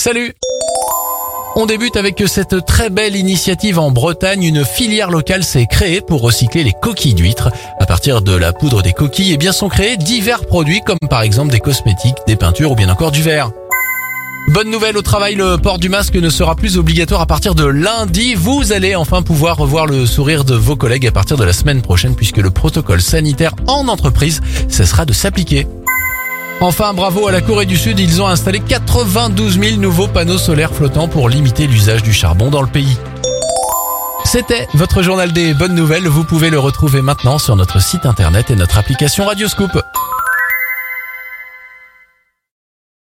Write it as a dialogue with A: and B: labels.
A: Salut on débute avec cette très belle initiative en Bretagne. Une filière locale s'est créée pour recycler les coquilles d'huîtres. À partir de la poudre des coquilles, eh bien, sont créés divers produits comme par exemple des cosmétiques, des peintures ou bien encore du verre. Bonne nouvelle au travail, le port du masque ne sera plus obligatoire à partir de lundi. Vous allez enfin pouvoir revoir le sourire de vos collègues à partir de la semaine prochaine puisque le protocole sanitaire en entreprise cessera de s'appliquer. Enfin, bravo à la Corée du Sud, ils ont installé 92 000 nouveaux panneaux solaires flottants pour limiter l'usage du charbon dans le pays. C'était votre journal des bonnes nouvelles, vous pouvez le retrouver maintenant sur notre site internet et notre application Radioscoop.